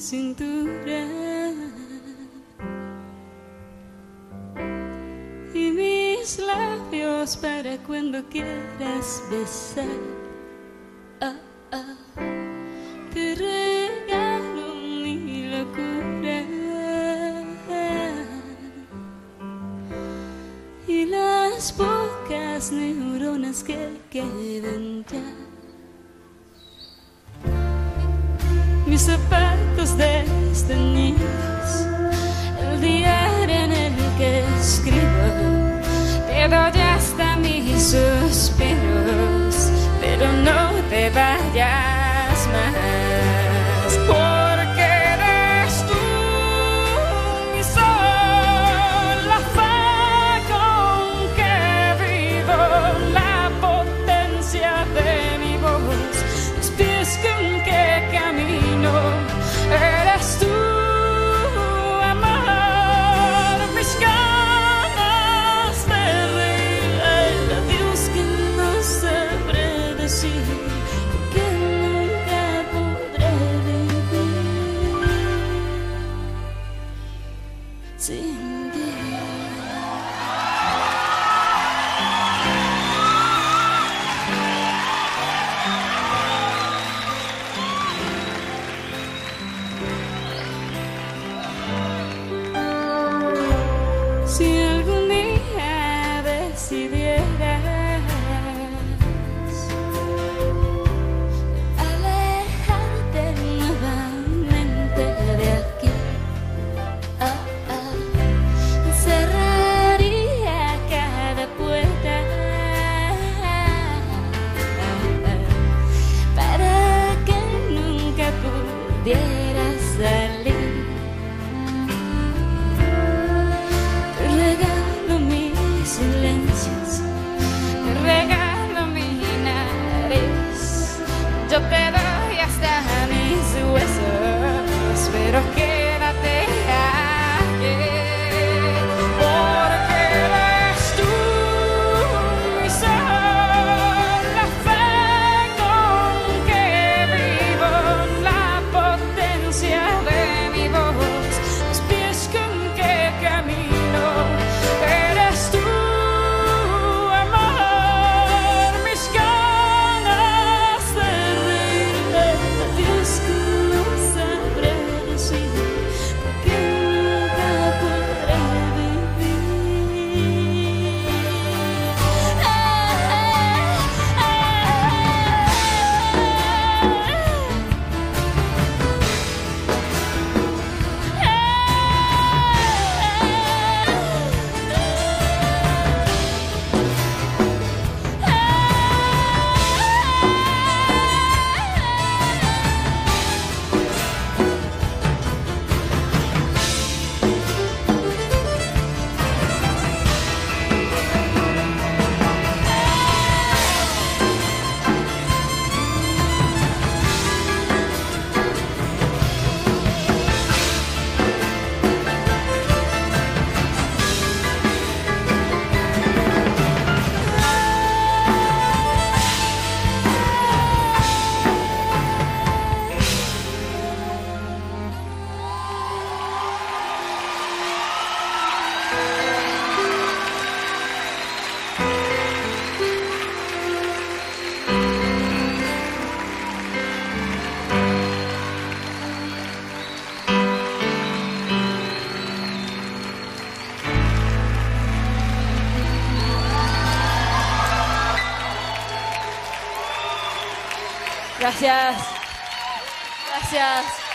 cintura y mis labios para cuando quieras besar. Ah, ah. Te regalo mi locura y las pocas neuronas que queden ya. mis zapatos destenidos, el diario en el que escribo, te doy hasta mis suspiros, silencios, te regalo mi. Yo te doy hasta mis huesos, pero quédate Gracias. Gracias.